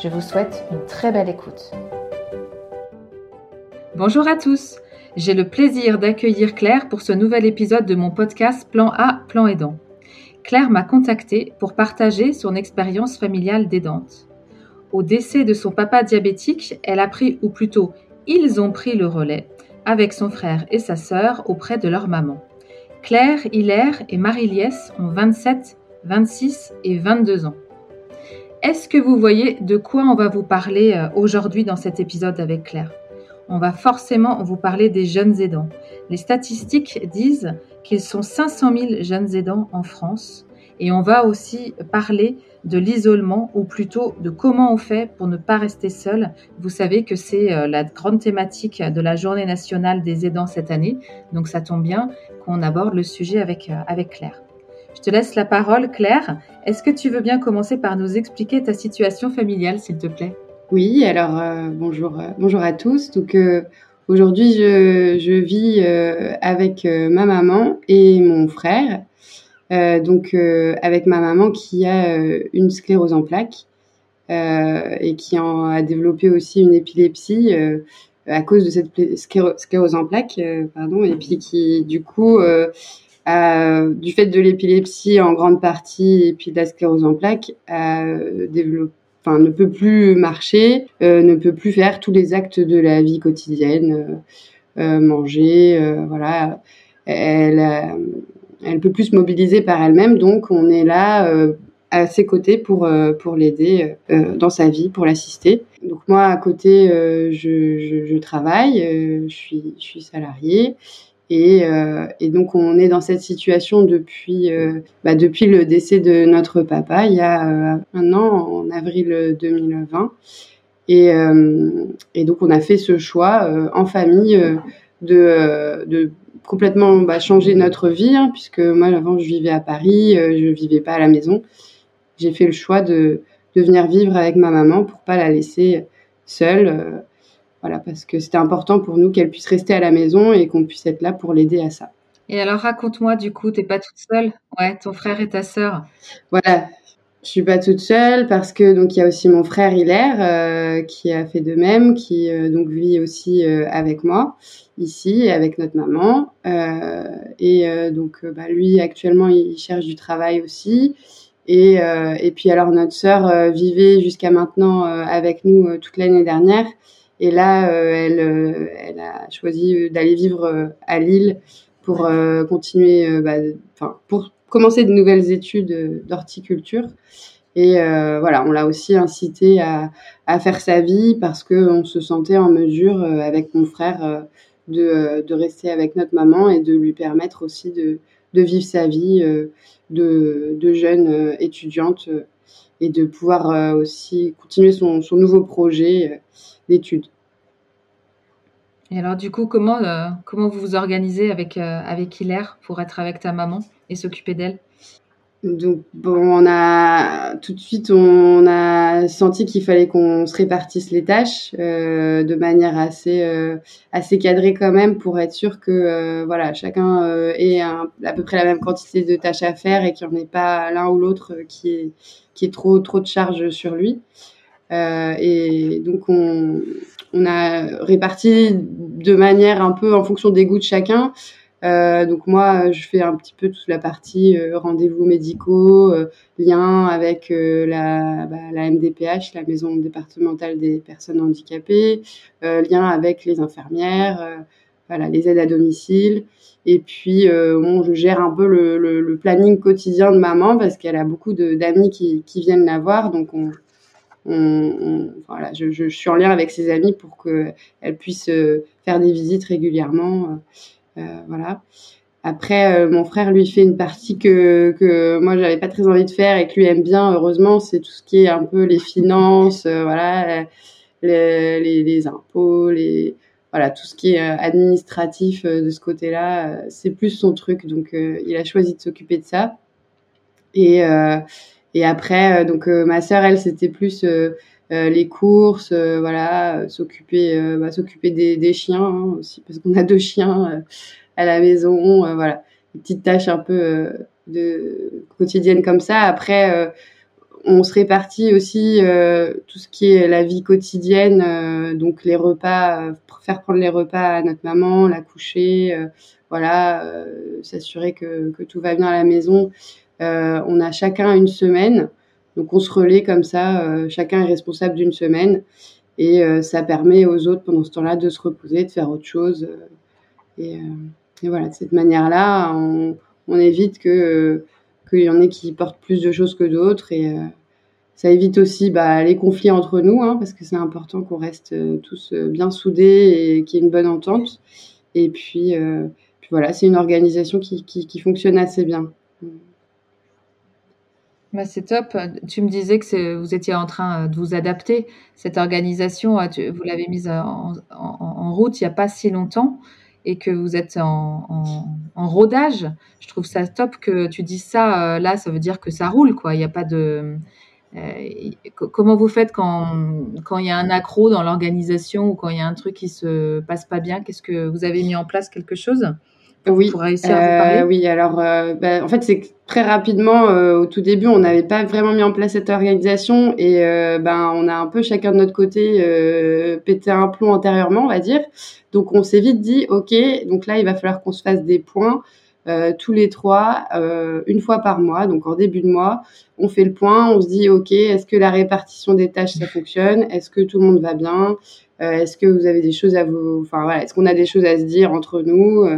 Je vous souhaite une très belle écoute. Bonjour à tous. J'ai le plaisir d'accueillir Claire pour ce nouvel épisode de mon podcast Plan A, Plan Aidant. Claire m'a contactée pour partager son expérience familiale d'aidante. Au décès de son papa diabétique, elle a pris, ou plutôt, ils ont pris le relais avec son frère et sa sœur auprès de leur maman. Claire, Hilaire et Marie-Liesse ont 27, 26 et 22 ans. Est-ce que vous voyez de quoi on va vous parler euh, aujourd'hui dans cet épisode avec Claire? On va forcément vous parler des jeunes aidants. Les statistiques disent qu'ils sont 500 000 jeunes aidants en France et on va aussi parler de l'isolement ou plutôt de comment on fait pour ne pas rester seul. Vous savez que c'est euh, la grande thématique de la journée nationale des aidants cette année, donc ça tombe bien qu'on aborde le sujet avec, euh, avec Claire. Je te laisse la parole, Claire. Est-ce que tu veux bien commencer par nous expliquer ta situation familiale, s'il te plaît? Oui, alors euh, bonjour, euh, bonjour à tous. Donc euh, aujourd'hui, je, je vis avec ma maman et mon frère. donc avec ma maman qui a une sclérose en plaques et qui en a développé aussi une épilepsie à cause de cette sclérose en plaques, pardon, et puis qui du coup euh, du fait de l'épilepsie en grande partie et puis de la sclérose en plaques, euh, ne peut plus marcher, euh, ne peut plus faire tous les actes de la vie quotidienne, manger, voilà. Elle, elle peut plus se mobiliser par elle-même, donc on est là à ses côtés pour pour l'aider dans sa vie, pour l'assister. Donc moi à côté, je, travaille, je suis salariée et, euh, et, donc on est dans cette situation depuis euh, bah depuis le décès de notre papa il y a euh, un an en avril 2020 et, donc on a fait ce choix en famille de, complètement bah, changer notre vie hein, puisque moi avant je vivais à Paris je vivais pas à la maison. J'ai fait le choix de, de venir vivre avec ma maman pour pas la laisser seule voilà, parce que c'était important pour nous qu'elle puisse rester à la maison et qu'on puisse être là pour l'aider à ça. Et alors raconte-moi du coup, t'es pas toute seule? Ouais, ton frère et ta sœur? Voilà, je suis pas toute seule parce que donc il y a aussi mon frère Hilaire euh, qui a fait de même, qui euh, donc vit aussi euh, avec moi ici avec notre maman. Et donc bah, lui actuellement il cherche du travail aussi. Et, et puis alors notre sœur vivait jusqu'à maintenant avec nous toute l'année dernière. Et là, euh, elle, euh, elle a choisi euh, d'aller vivre à Lille pour continuer, bah, pour commencer de nouvelles études d'horticulture. Et voilà, on l'a aussi incité à, faire sa vie parce qu'on se sentait en mesure, avec mon frère, de, rester avec notre maman et de lui permettre aussi de, vivre sa vie de, jeune étudiante et de pouvoir aussi continuer son, nouveau projet d'études. Et alors, du coup, comment, euh, comment vous vous organisez avec, euh, avec Hilaire pour être avec ta maman et s'occuper d'elle? Donc bon, on a tout de suite on a senti qu'il fallait qu'on se répartisse les tâches euh, de manière assez euh, assez cadrée quand même pour être sûr que euh, voilà chacun euh, ait un, à peu près la même quantité de tâches à faire et qu'il n'y en ait pas l'un ou l'autre qui est qui est trop trop de charge sur lui. et donc on on a réparti de manière un peu en fonction des goûts de chacun. Euh, donc moi, je fais un petit peu toute la partie euh, rendez-vous médicaux, euh, lien avec euh, la, bah, la MDPH, la Maison départementale des personnes handicapées, euh, lien avec les infirmières, euh, voilà, les aides à domicile. Et puis, bon, je gère un peu le, planning quotidien de maman parce qu'elle a beaucoup d'amis qui, viennent la voir. Donc, on, on, on, voilà, je, je, suis en lien avec ses amis pour qu'elle puisse euh, faire des visites régulièrement. Euh, euh, voilà. Après, mon frère lui fait une partie que que moi j'avais pas très envie de faire et que lui aime bien. Heureusement, c'est tout ce qui est un peu les finances, voilà, les, les, impôts, les voilà tout ce qui est administratif de ce côté-là, c'est plus son truc. Donc, il a choisi de s'occuper de ça. Et et après, donc ma sœur, elle, c'était plus euh, les courses, euh, voilà, s'occuper, euh, bah, s'occuper des, chiens hein, aussi parce qu'on a deux chiens à la maison, voilà, des petites tâches un peu quotidiennes comme ça. Après, on se répartit aussi tout ce qui est la vie quotidienne, donc les repas, faire prendre les repas à notre maman, la coucher, voilà, s'assurer que, que, tout va bien à la maison. on a chacun une semaine donc on se relaie comme ça, euh, chacun est responsable d'une semaine et euh, ça permet aux autres pendant ce temps-là de se reposer, de faire autre chose. Euh, et, voilà, de cette manière-là, on, évite que qu'il y en ait qui portent plus de choses que d'autres et ça évite aussi bah, les conflits entre nous, hein, parce que c'est important qu'on reste tous bien soudés et qu'il y ait une bonne entente. Et puis, voilà, c'est une organisation qui, fonctionne assez bien. Bah, c'est top. Tu me disais que vous étiez en train euh, de vous adapter. Cette organisation, euh, vous l'avez mise en, route il n'y a pas si longtemps et que vous êtes en, rodage. Je trouve ça top que tu dises ça. Euh, là, ça veut dire que ça roule, quoi. N'y a pas de. comment vous faites quand, quand il y a un accro dans l'organisation ou quand il y a un truc qui se passe pas bien? Qu'est-ce que vous avez mis en place quelque chose? Oui, pour réussir à vous parler. Oui, alors bah, en fait c'est très rapidement, euh, au tout début, on n'avait pas vraiment mis en place cette organisation et euh, ben on a un peu chacun de notre côté euh, pété un plomb antérieurement, on va dire. Donc on s'est vite dit, ok, donc là il va falloir qu'on se fasse des points tous les trois, une fois par mois, donc en début de mois, on fait le point, on se dit, ok, est-ce que la répartition des tâches ça fonctionne, est-ce que tout le monde va bien, est-ce que vous avez des choses à vous, enfin voilà, est-ce qu'on a des choses à se dire entre nous?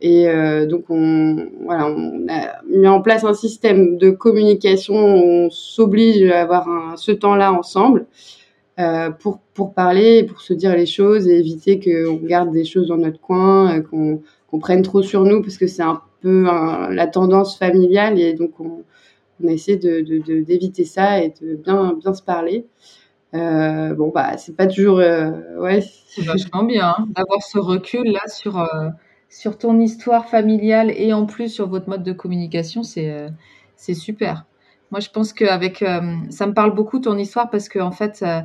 Et euh, donc, on, voilà, on a mis en place un système de communication où on s'oblige à avoir ce temps-là ensemble euh, pour, pour parler, pour se dire les choses et éviter qu'on garde des choses dans notre coin, euh, qu'on prenne trop sur nous parce que c'est un peu la tendance familiale et donc on, on a essayé de, de, d'éviter ça et de bien, bien se parler. Bon, bah, c'est pas toujours. Ouais. C'est vachement bien hein, d'avoir ce recul là sur sur ton histoire familiale et en plus sur votre mode de communication, c'est euh, c'est super. Moi, je pense qu'avec euh, ça me parle beaucoup ton histoire parce que en fait, euh,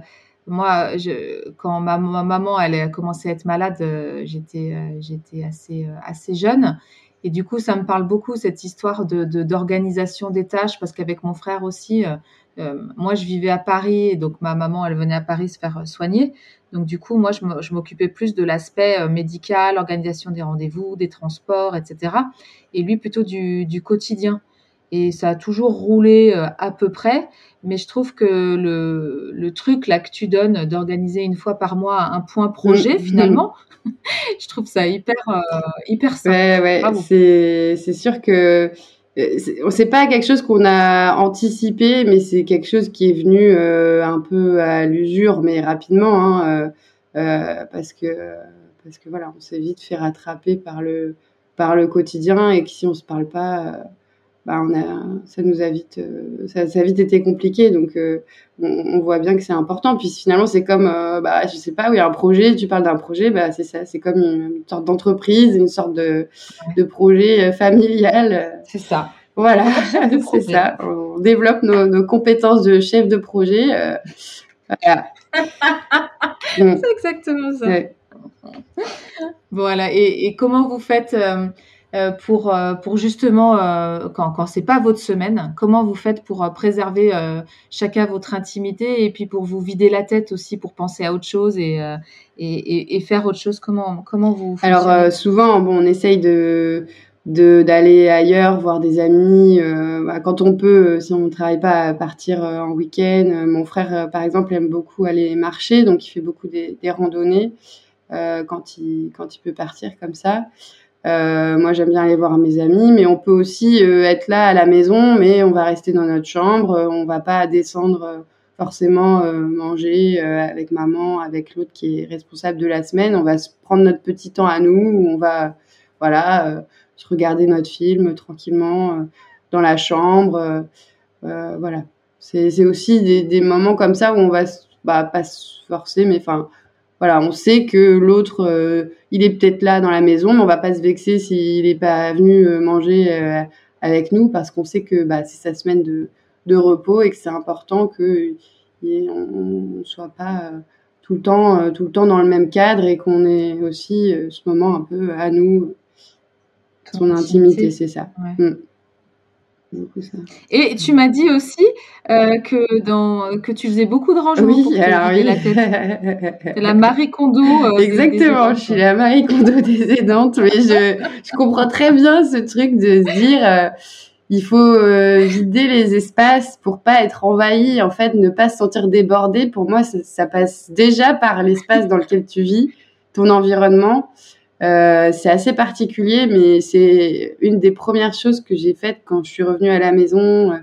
moi, je, quand ma, maman elle a commencé à être malade, j'étais j'étais assez assez jeune et du coup, ça me parle beaucoup cette histoire de d'organisation des tâches parce qu'avec mon frère aussi, moi, je vivais à Paris et donc ma maman, elle venait à Paris se faire soigner. Donc du coup, moi, je m'occupais plus de l'aspect euh, médical, organisation des rendez-vous, des transports, etc. Et lui plutôt du, quotidien. Et ça a toujours roulé euh, à peu près, mais je trouve que le, truc là que tu donnes d'organiser une fois par mois un point projet, mmh. finalement, je trouve ça hyper euh, hyper simple. Ouais, ouais, c'est sûr que c'est pas quelque chose qu'on a anticipé, mais c'est quelque chose qui est venu euh, un peu à l'usure, mais rapidement, hein, euh, euh, parce que parce que voilà, on s'est vite fait rattraper par le par le quotidien et que si on se parle pas, bah on a, ça nous a vite, euh, ça, ça, a vite été compliqué. Donc, euh, on, on, voit bien que c'est important. Puis finalement, c'est comme, euh, bah, je sais pas, oui, un projet. Tu parles d'un projet, bah, c'est ça, c'est comme une, sorte d'entreprise, une sorte de, de projet familial. C'est ça. Voilà, c'est ça. On développe nos, nos, compétences de chef de projet. voilà. c'est exactement ça. Voilà. Et, et, comment vous faites euh, pour, euh, pour justement, euh, quand, quand c'est pas votre semaine, comment vous faites pour préserver chacun votre intimité et puis pour vous vider la tête aussi pour penser à autre chose et, faire autre chose? Comment, vous Alors, souvent, bon, on essaye de d'aller ailleurs voir des amis bah, quand on peut si on ne travaille pas partir en week-end mon frère par exemple aime beaucoup aller marcher donc il fait beaucoup des, randonnées quand il peut partir comme ça euh, moi, j'aime bien aller voir mes amis, mais on peut aussi euh, être là à la maison, mais on va rester dans notre chambre. Euh, on va pas descendre forcément manger avec maman, avec l'autre qui est responsable de la semaine. On va se prendre notre petit temps à nous, on va, voilà, se regarder notre film tranquillement dans la chambre. voilà. C'est aussi des, des, moments comme ça où on va bah, pas se forcer, mais enfin voilà, on sait que l'autre, il est peut-être là dans la maison, mais on va pas se vexer s'il n'est pas venu manger avec nous parce qu'on sait que bah, c'est sa semaine de, de repos et que c'est important que on ne soit pas euh, tout le temps euh, tout le temps dans le même cadre et qu'on ait aussi euh, ce moment un peu à nous son intimité, c'est ça. Mm. Et tu m'as dit aussi que, dans, que tu faisais beaucoup de rangements oui, pour alors oui. la tête. la Marie Kondo. Exactement, je suis la Marie Kondo des aidantes, mais je, je comprends très bien ce truc de se dire il faut euh, vider les espaces pour pas être envahi, en fait, ne pas se sentir débordé. Pour moi, ça, passe déjà par l'espace dans lequel tu vis, ton environnement. Euh, c'est assez particulier, mais c'est une des premières choses que j'ai faites quand je suis revenue à la maison.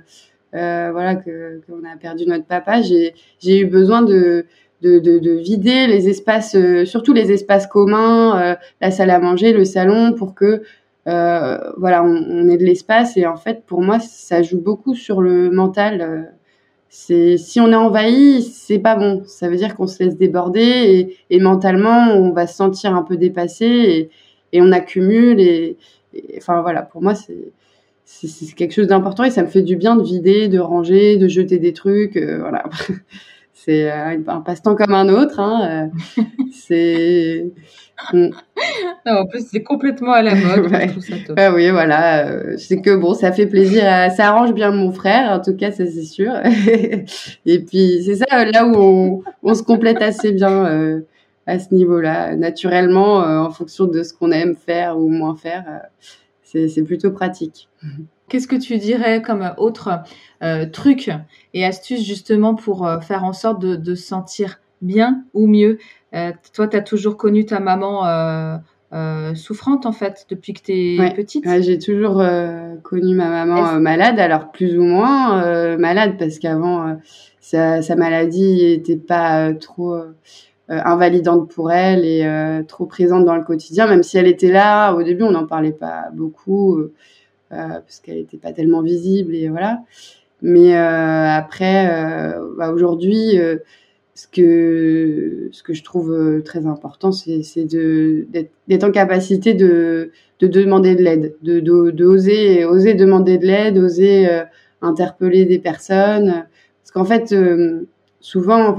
Euh, voilà, que qu'on a perdu notre papa. J'ai eu besoin de de, de, de, vider les espaces, surtout les espaces communs, la salle à manger, le salon, pour que euh, voilà, on, on, est de l'espace et en fait, pour moi, ça joue beaucoup sur le mental. C'est si on est envahi, c'est pas bon. Ça veut dire qu'on se laisse déborder et, et, mentalement, on va se sentir un peu dépassé et, et on accumule. Et, enfin voilà, pour moi, c'est c'est quelque chose d'important et ça me fait du bien de vider, de ranger, de jeter des trucs. Euh, voilà, c'est un passe-temps comme un autre. Hein, c'est Mm. en plus, c'est complètement à la mode. Ah oui, voilà. Euh, c'est que bon, ça fait plaisir. ça arrange bien mon frère, en tout cas, ça c'est sûr. Et puis, c'est ça, là où on, se complète assez bien euh, à ce niveau-là, naturellement, euh, en fonction de ce qu'on aime faire ou moins faire. c'est plutôt pratique. Qu'est-ce que tu dirais comme autre truc et astuce justement pour faire en sorte de, de se sentir bien ou mieux? Euh, toi, tu as toujours connu ta maman euh, euh, souffrante en fait depuis que tu es petite? J'ai toujours connu ma maman malade, alors plus ou moins malade parce qu'avant sa, maladie n'était pas trop invalidante pour elle et trop présente dans le quotidien, même si elle était là. Au début, on n'en parlait pas beaucoup parce qu'elle n'était pas tellement visible et voilà. Mais après, bah, aujourd'hui ce que ce que je trouve euh, très important, c'est d'être en capacité de de demander de l'aide, de, de, de, oser demander de l'aide, oser euh, interpeller des personnes, parce qu'en fait euh, souvent,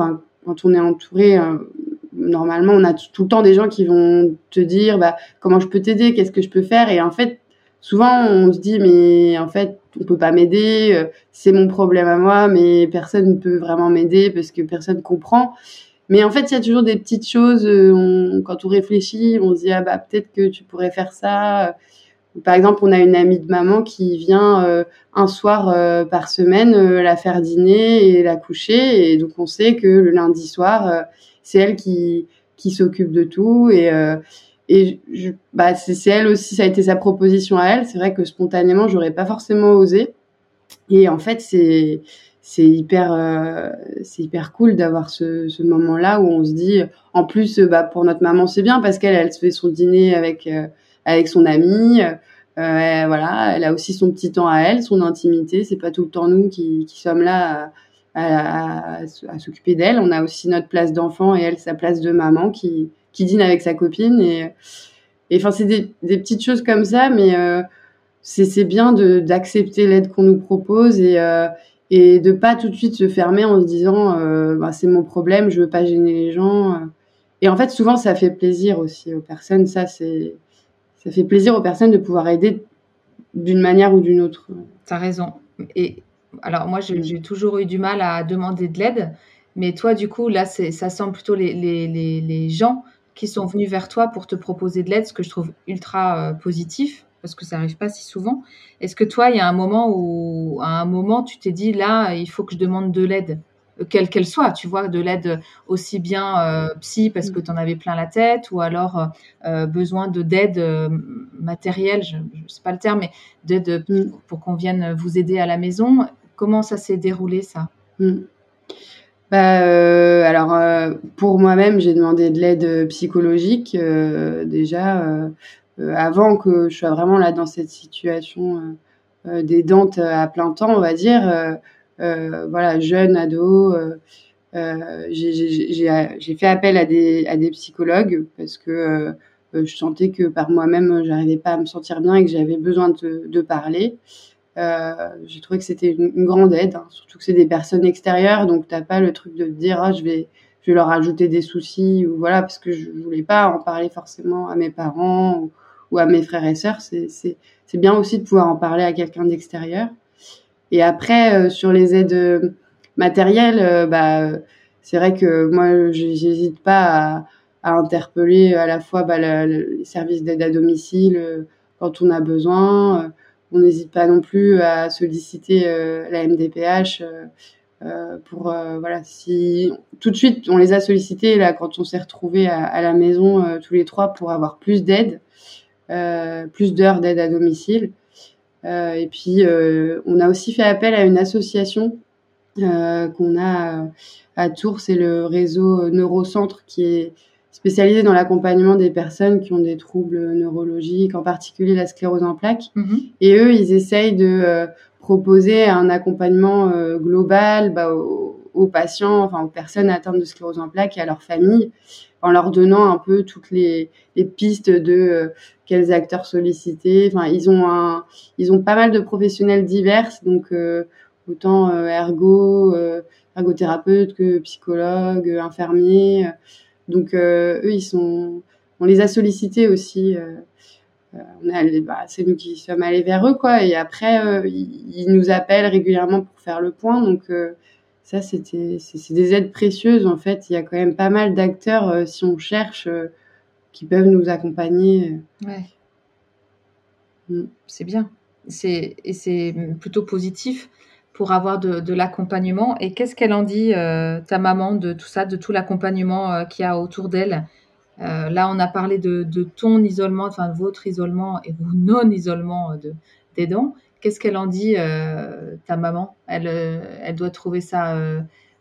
quand on est entouré, normalement on a tout le temps des gens qui vont te dire bah comment je peux t'aider, qu'est-ce que je peux faire, et en fait souvent on se dit mais en fait on peut pas m'aider, euh, c'est mon problème à moi, mais personne ne peut vraiment m'aider parce que personne comprend. Mais en fait, il y a toujours des petites choses. Euh, quand on réfléchit, on se dit ah bah peut-être que tu pourrais faire ça. Par exemple, on a une amie de maman qui vient euh, un soir par semaine la faire dîner et la coucher, et donc on sait que le lundi soir, c'est elle qui qui s'occupe de tout et et bah, c'est elle aussi, ça a été sa proposition à elle. C'est vrai que spontanément, j'aurais pas forcément osé. Et en fait, c'est c'est hyper euh, c'est hyper cool d'avoir ce, ce moment-là où on se dit, en plus, bah pour notre maman c'est bien parce qu'elle elle se fait son dîner avec euh, avec son amie. Euh, voilà, elle a aussi son petit temps à elle, son intimité. C'est pas tout le temps nous qui, qui sommes là à, à, à s'occuper d'elle. On a aussi notre place d'enfant et elle sa place de maman qui qui dîne avec sa copine et enfin c'est des, des, petites choses comme ça mais euh, c'est bien d'accepter l'aide qu'on nous propose et euh, et de pas tout de suite se fermer en se disant euh, bah, c'est mon problème je veux pas gêner les gens et en fait souvent ça fait plaisir aussi aux personnes ça c'est ça fait plaisir aux personnes de pouvoir aider d'une manière ou d'une autre. Tu as raison. Et alors moi j'ai toujours eu du mal à demander de l'aide mais toi du coup là ça semble plutôt les, les, les, les gens qui sont venus vers toi pour te proposer de l'aide, ce que je trouve ultra euh, positif parce que ça n'arrive pas si souvent. Est-ce que toi, il y a un moment où, à un moment, tu t'es dit là, il faut que je demande de l'aide, euh, quelle qu'elle soit, tu vois, de l'aide aussi bien euh, psy parce que tu en avais plein la tête, ou alors besoin de d'aide matérielle, je ne sais pas le terme, mais d'aide mm. pour qu'on vienne vous aider à la maison. Comment ça s'est déroulé ça? Mm. Bah, euh, alors euh, pour moi-même, j'ai demandé de l'aide psychologique euh, déjà avant que je sois vraiment là dans cette situation des dents à plein temps, on va dire. voilà, jeune, ado. j'ai fait appel à des, psychologues parce que je sentais que par moi-même, j'arrivais pas à me sentir bien et que j'avais besoin de parler. Euh, j'ai trouvé que c'était une, grande aide, hein, surtout que c'est des personnes extérieures, donc t'as pas le truc de te dire ah, je vais je vais leur ajouter des soucis ou voilà parce que je voulais pas en parler forcément à mes parents ou, à mes frères et sœurs. C'est bien aussi de pouvoir en parler à quelqu'un d'extérieur. Et après euh, sur les aides euh, matérielles, bah c'est vrai que moi j'hésite pas à, à, interpeller à la fois bah, les services d'aide à domicile quand on a besoin on n'hésite pas non plus à solliciter euh, la MDPH euh, euh, pour voilà si tout de suite on les a sollicités là quand on s'est retrouvés à, la maison tous les trois pour avoir plus d'aide, plus d'heures d'aide à domicile. et puis on a aussi fait appel à une association qu'on a à Tours, c'est le réseau Neurocentre qui est spécialisé dans l'accompagnement des personnes qui ont des troubles neurologiques, en particulier la sclérose en plaques. Mhm. Et eux, ils essayent de euh, proposer un accompagnement euh, global bah, aux, patients, enfin aux personnes atteintes de sclérose en plaques et à leurs familles, en leur donnant un peu toutes les, les pistes de euh, quels acteurs solliciter. Enfin, ils ont un, ils ont pas mal de professionnels divers, donc autant ergo, ergothérapeute que psychologue, infirmier. Donc euh, eux, ils sont, on les a sollicités aussi. Euh, euh, bah, c'est nous qui sommes allés vers eux, quoi. Et après, ils, nous appellent régulièrement pour faire le point. Donc ça, c'était, c'est des aides précieuses en fait. Il y a quand même pas mal d'acteurs, si on cherche, qui peuvent nous accompagner. Ouais. Mm. C'est bien. C'est et c'est plutôt positif pour avoir de, l'accompagnement. Et qu'est-ce qu'elle en dit, euh, ta maman, de tout ça, de tout l'accompagnement euh, qu'il y a autour d'elle? Euh, Là, on a parlé de, ton isolement, enfin de votre isolement et vos non-isolement de, des dents. Qu'est-ce qu'elle en dit, ta maman? Elle, elle doit trouver ça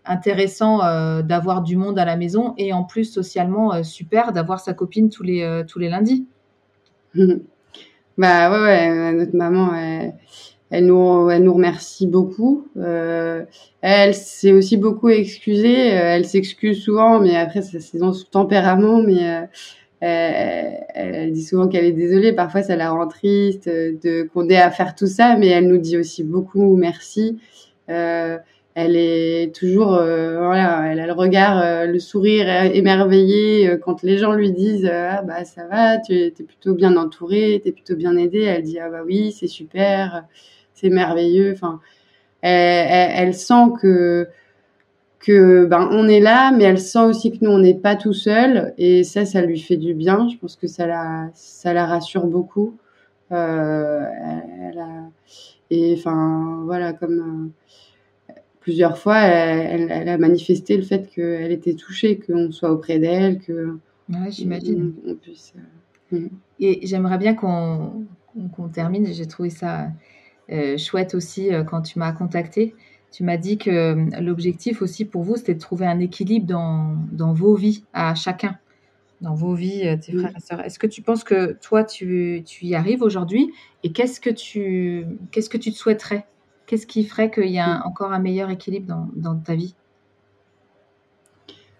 intéressant d'avoir du monde à la maison et en plus socialement super d'avoir sa copine tous les, tous les lundis. bah ouais, ouais, notre maman, elle nous, elle nous remercie beaucoup. Euh, elle s'est aussi beaucoup excusée. Euh, elle s'excuse souvent, mais après, c'est dans son tempérament. Mais euh, elle, dit souvent qu'elle est désolée. Parfois, ça la rend triste de qu'on ait à faire tout ça, mais elle nous dit aussi beaucoup merci. Elle est toujours, voilà, elle a le regard, le sourire émerveillé quand les gens lui disent ah bah ça va, tu es, es plutôt bien entourée, tu es plutôt bien aidée. Elle dit ah bah oui, c'est super c'est merveilleux. Enfin, elle, sent que que ben on est là, mais elle sent aussi que nous on n'est pas tout seul et ça, ça lui fait du bien. Je pense que ça la ça la rassure beaucoup. Euh, et enfin voilà comme euh, plusieurs fois, elle, a manifesté le fait qu'elle était touchée, qu'on soit auprès d'elle, que j'imagine. Euh, mm. Et j'aimerais bien qu'on termine. J'ai trouvé ça euh, chouette aussi euh, quand tu m'as contacté. Tu m'as dit que euh, l'objectif aussi pour vous, c'était de trouver un équilibre dans, dans vos vies à chacun, dans vos vies, tes frères et sœurs. Est-ce que tu penses que toi, tu, tu y arrives aujourd'hui Et qu'est-ce que tu qu'est-ce que tu te souhaiterais? Qu'est-ce qui ferait qu'il y a encore un meilleur équilibre dans, dans ta vie?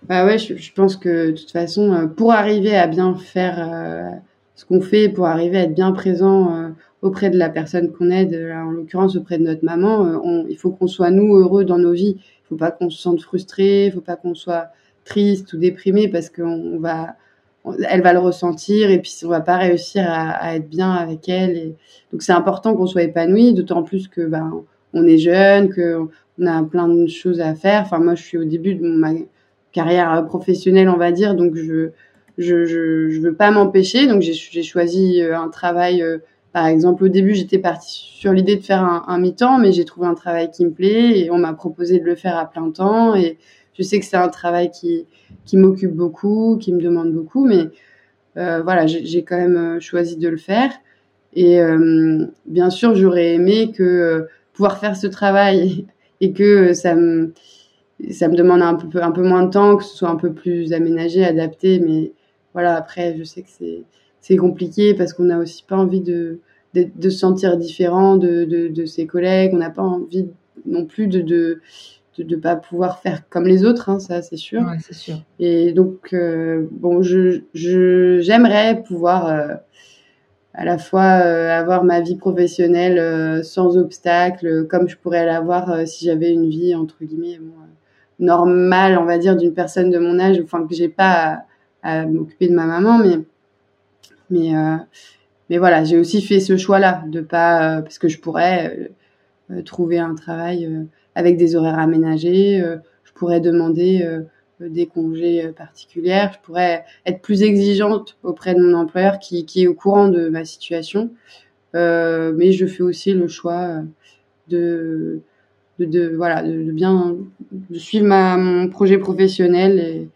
Bah ouais, je, pense que de toute façon, pour arriver à bien faire ce qu'on fait, pour arriver à être bien présent auprès de la personne qu'on aide, en l'occurrence auprès de notre maman, euh, il faut qu'on soit nous heureux dans nos vies. Il faut pas qu'on se sente frustré, il faut pas qu'on soit triste ou déprimé parce qu'on va, elle va le ressentir et puis on va pas réussir à, être bien avec elle. Donc c'est important qu'on soit épanoui, d'autant plus que ben on est jeune, que on a plein de choses à faire. Enfin moi je suis au début de ma carrière professionnelle on va dire, donc je je je, je veux pas m'empêcher. Donc j'ai choisi euh, un travail euh, par exemple, au début, j'étais partie sur l'idée de faire un, mi-temps, mais j'ai trouvé un travail qui me plaît et on m'a proposé de le faire à plein temps. Et je sais que c'est un travail qui, qui m'occupe beaucoup, qui me demande beaucoup, mais euh, voilà, j'ai quand même euh, choisi de le faire. Et euh, bien sûr, j'aurais aimé que pouvoir faire ce travail et que ça me, ça me demande un peu, un peu moins de temps, que ce soit un peu plus aménagé, adapté. Mais voilà, après, je sais que c'est c'est compliqué parce qu'on n'a aussi pas envie de, de, de, se sentir différent de, de, de ses collègues. On n'a pas envie non plus de, de de ne pas pouvoir faire comme les autres, hein, ça c'est sûr. Ouais, c'est sûr. Et donc, euh, bon, je, je, j'aimerais pouvoir euh, à la fois euh, avoir ma vie professionnelle sans obstacle, comme je pourrais l'avoir si j'avais une vie, entre guillemets, bon, normale, on va dire, d'une personne de mon âge, enfin que j'ai pas à, à m'occuper de ma maman, mais, mais, mais voilà, j'ai aussi fait ce choix-là, de pas, parce que je pourrais trouver un travail avec des horaires aménagés. Euh, je pourrais demander euh, des congés euh, particuliers. Je pourrais être plus exigeante auprès de mon employeur qui, est au courant de ma situation. Euh, mais je fais aussi le choix de, de, voilà, de, bien suivre mon projet professionnel et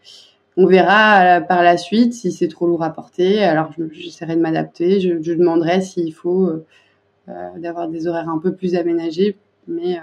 on verra par la suite si c'est trop lourd à porter. Alors j'essaierai de m'adapter. Je, je, demanderai s'il faut euh, d'avoir des horaires un peu plus aménagés, mais euh,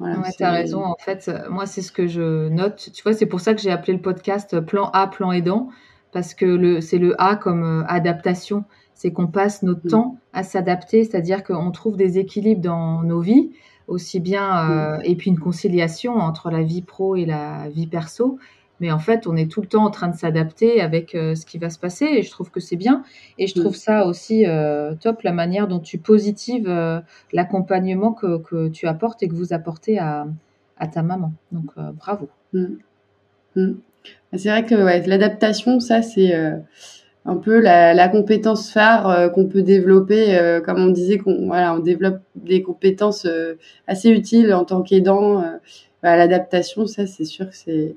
voilà, ouais, tu as raison. En fait, moi, c'est ce que je note. Tu vois, c'est pour ça que j'ai appelé le podcast Plan A, Plan Aidant, parce que le, c'est le A comme euh, adaptation. C'est qu'on passe notre mmh. temps à s'adapter, c'est-à-dire qu'on trouve des équilibres dans nos vies, aussi bien, euh, mmh. et puis une conciliation entre la vie pro et la vie perso. Mais en fait, on est tout le temps en train de s'adapter avec euh, ce qui va se passer et je trouve que c'est bien. Et je trouve mmh. ça aussi euh, top, la manière dont tu positives euh, l'accompagnement que, que, tu apportes et que vous apportez à, à ta maman. Donc, bravo. Mmh. Mmh. C'est vrai que ouais, l'adaptation, ça, c'est un peu la, la compétence phare qu'on peut développer. comme on disait, qu'on voilà, on développe des compétences assez utiles en tant qu'aidant. Bah, l'adaptation, ça, c'est sûr que c'est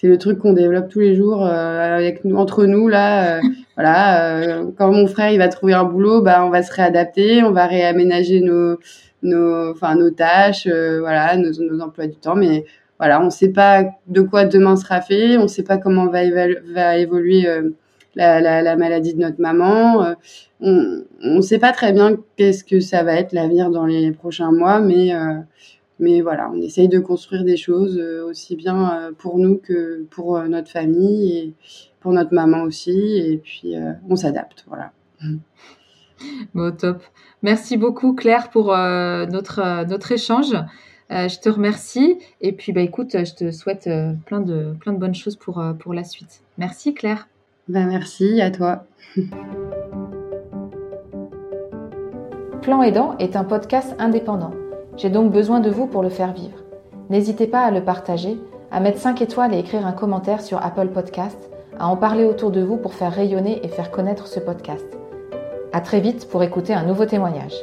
c'est le truc qu'on développe tous les jours euh, avec nous entre nous là euh, voilà euh, quand mon frère il va trouver un boulot bah on va se réadapter on va réaménager nos nos enfin nos tâches euh, voilà nos, nos emplois du temps mais voilà on sait pas de quoi demain sera fait on sait pas comment va, va évoluer euh, la, la, la, maladie de notre maman on on sait pas très bien qu'est-ce que ça va être l'avenir dans les prochains mois mais mais voilà, on essaye de construire des choses euh, aussi bien euh, pour nous que pour euh, notre famille et pour notre maman aussi. Et puis, on s'adapte. Voilà. Bon, top. Merci beaucoup, Claire, pour euh, notre, notre échange. Euh, je te remercie. Et puis, bah, écoute, je te souhaite plein, de, plein de bonnes choses pour, pour la suite. Merci, Claire. Ben, merci à toi. Plan Aidant est un podcast indépendant. J'ai donc besoin de vous pour le faire vivre. N'hésitez pas à le partager, à mettre 5 étoiles et écrire un commentaire sur Apple Podcast, à en parler autour de vous pour faire rayonner et faire connaître ce podcast. À très vite pour écouter un nouveau témoignage.